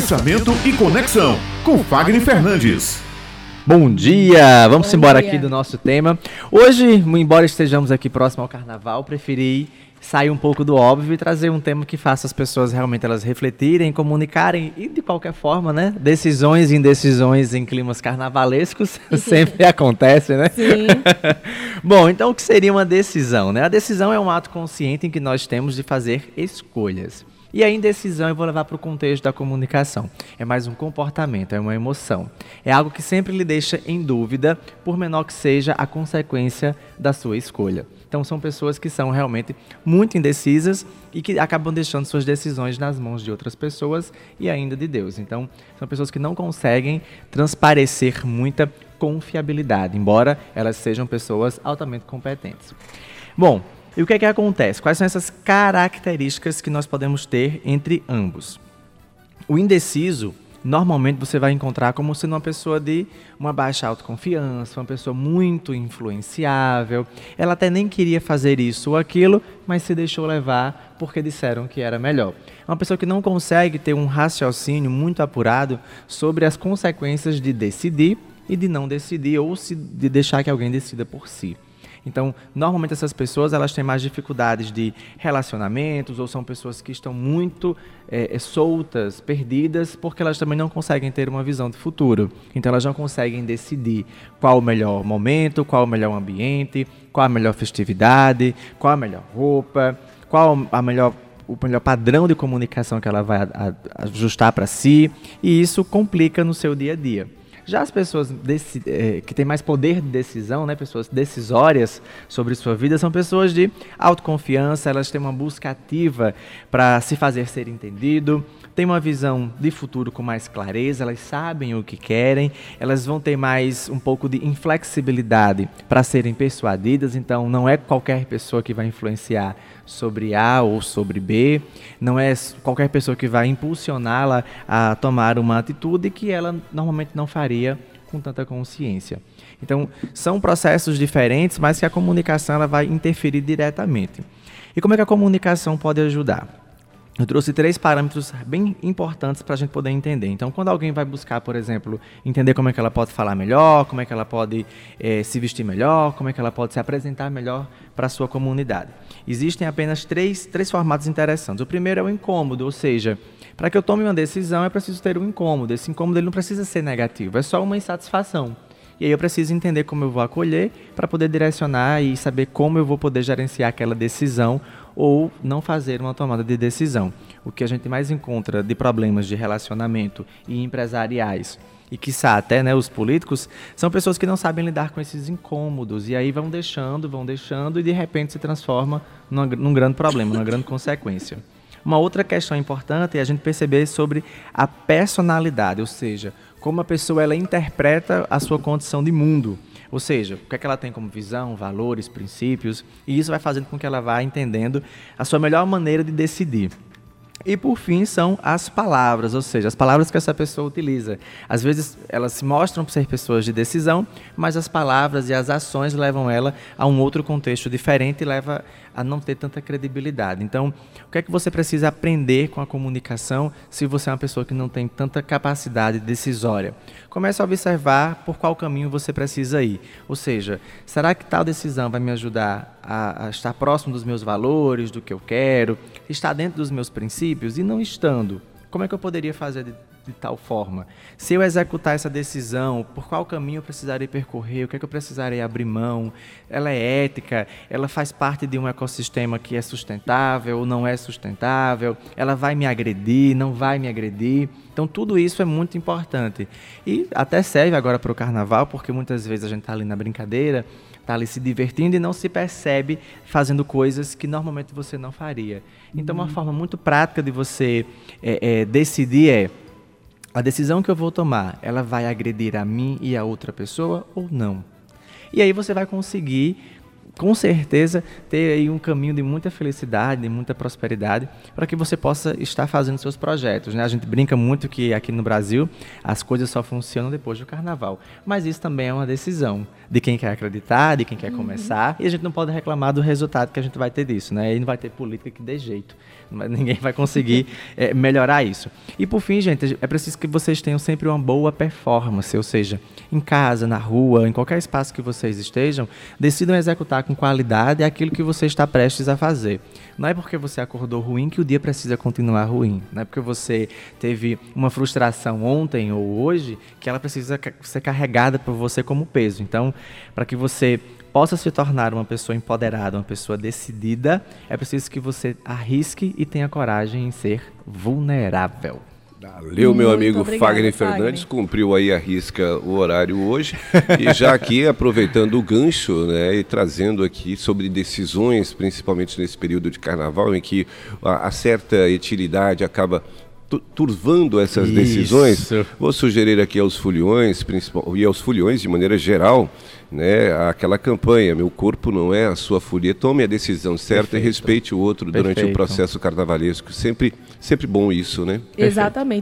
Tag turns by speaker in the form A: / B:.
A: Pensamento e Conexão, com Fagner Fernandes.
B: Bom dia! Vamos Bom embora dia. aqui do nosso tema. Hoje, embora estejamos aqui próximo ao carnaval, preferi sair um pouco do óbvio e trazer um tema que faça as pessoas realmente elas refletirem, comunicarem e de qualquer forma, né? Decisões e indecisões em climas carnavalescos sempre acontece, né? Sim. Bom, então o que seria uma decisão, né? A decisão é um ato consciente em que nós temos de fazer escolhas. E a indecisão eu vou levar para o contexto da comunicação. É mais um comportamento, é uma emoção. É algo que sempre lhe deixa em dúvida, por menor que seja a consequência da sua escolha. Então são pessoas que são realmente muito indecisas e que acabam deixando suas decisões nas mãos de outras pessoas e ainda de Deus. Então são pessoas que não conseguem transparecer muita confiabilidade, embora elas sejam pessoas altamente competentes. Bom, e o que é que acontece? Quais são essas características que nós podemos ter entre ambos? O indeciso, normalmente você vai encontrar como sendo uma pessoa de uma baixa autoconfiança, uma pessoa muito influenciável. Ela até nem queria fazer isso ou aquilo, mas se deixou levar porque disseram que era melhor. É uma pessoa que não consegue ter um raciocínio muito apurado sobre as consequências de decidir e de não decidir ou de deixar que alguém decida por si. Então, normalmente essas pessoas elas têm mais dificuldades de relacionamentos ou são pessoas que estão muito é, soltas, perdidas, porque elas também não conseguem ter uma visão de futuro. Então, elas não conseguem decidir qual o melhor momento, qual o melhor ambiente, qual a melhor festividade, qual a melhor roupa, qual a melhor o melhor padrão de comunicação que ela vai ajustar para si, e isso complica no seu dia a dia. Já as pessoas é, que têm mais poder de decisão, né, pessoas decisórias sobre sua vida, são pessoas de autoconfiança, elas têm uma busca ativa para se fazer ser entendido, têm uma visão de futuro com mais clareza, elas sabem o que querem, elas vão ter mais um pouco de inflexibilidade para serem persuadidas, então não é qualquer pessoa que vai influenciar sobre A ou sobre B, não é qualquer pessoa que vai impulsioná-la a tomar uma atitude que ela normalmente não faria com tanta consciência. Então, são processos diferentes, mas que a comunicação ela vai interferir diretamente. E como é que a comunicação pode ajudar? Eu trouxe três parâmetros bem importantes para a gente poder entender. Então, quando alguém vai buscar, por exemplo, entender como é que ela pode falar melhor, como é que ela pode eh, se vestir melhor, como é que ela pode se apresentar melhor para a sua comunidade. Existem apenas três, três formatos interessantes. O primeiro é o incômodo, ou seja, para que eu tome uma decisão é preciso ter um incômodo. Esse incômodo ele não precisa ser negativo, é só uma insatisfação. E aí eu preciso entender como eu vou acolher para poder direcionar e saber como eu vou poder gerenciar aquela decisão ou não fazer uma tomada de decisão. O que a gente mais encontra de problemas de relacionamento e empresariais e quiçá até né, os políticos, são pessoas que não sabem lidar com esses incômodos e aí vão deixando, vão deixando e de repente se transforma num, num grande problema, numa grande consequência. Uma outra questão importante é a gente perceber sobre a personalidade, ou seja, como a pessoa ela interpreta a sua condição de mundo. Ou seja, o que, é que ela tem como visão, valores, princípios, e isso vai fazendo com que ela vá entendendo a sua melhor maneira de decidir. E por fim são as palavras, ou seja, as palavras que essa pessoa utiliza. Às vezes elas se mostram ser pessoas de decisão, mas as palavras e as ações levam ela a um outro contexto diferente e leva a não ter tanta credibilidade. Então, o que é que você precisa aprender com a comunicação se você é uma pessoa que não tem tanta capacidade decisória? Comece a observar por qual caminho você precisa ir. Ou seja, será que tal decisão vai me ajudar a, a estar próximo dos meus valores, do que eu quero, estar dentro dos meus princípios e não estando? Como é que eu poderia fazer de tal forma. Se eu executar essa decisão, por qual caminho eu precisarei percorrer, o que é que eu precisarei abrir mão? Ela é ética, ela faz parte de um ecossistema que é sustentável ou não é sustentável, ela vai me agredir, não vai me agredir. Então tudo isso é muito importante. E até serve agora para o carnaval, porque muitas vezes a gente está ali na brincadeira, está ali se divertindo e não se percebe fazendo coisas que normalmente você não faria. Então, uma forma muito prática de você é, é, decidir é a decisão que eu vou tomar, ela vai agredir a mim e a outra pessoa ou não? E aí você vai conseguir com certeza ter aí um caminho de muita felicidade, de muita prosperidade, para que você possa estar fazendo seus projetos. Né? A gente brinca muito que aqui no Brasil as coisas só funcionam depois do carnaval, mas isso também é uma decisão de quem quer acreditar, de quem quer uhum. começar, e a gente não pode reclamar do resultado que a gente vai ter disso, né? E não vai ter política que dê jeito, ninguém vai conseguir é, melhorar isso. E por fim, gente, é preciso que vocês tenham sempre uma boa performance, ou seja, em casa, na rua, em qualquer espaço que vocês estejam, decidam executar com qualidade aquilo que você está prestes a fazer. Não é porque você acordou ruim que o dia precisa continuar ruim. Não é porque você teve uma frustração ontem ou hoje que ela precisa ser carregada por você como peso. Então, para que você possa se tornar uma pessoa empoderada, uma pessoa decidida, é preciso que você arrisque e tenha coragem em ser vulnerável.
C: Valeu, meu amigo Fagner Fernandes, cumpriu aí a risca o horário hoje. e já aqui aproveitando o gancho, né, e trazendo aqui sobre decisões, principalmente nesse período de carnaval, em que a, a certa etilidade acaba turvando essas Isso. decisões, vou sugerir aqui aos foliões, principal, e aos foliões de maneira geral, né, aquela campanha, meu corpo não é a sua folia, tome a decisão certa Perfeito. e respeite o outro Perfeito. durante o processo carnavalesco. Sempre, sempre bom isso, né?
D: Exatamente.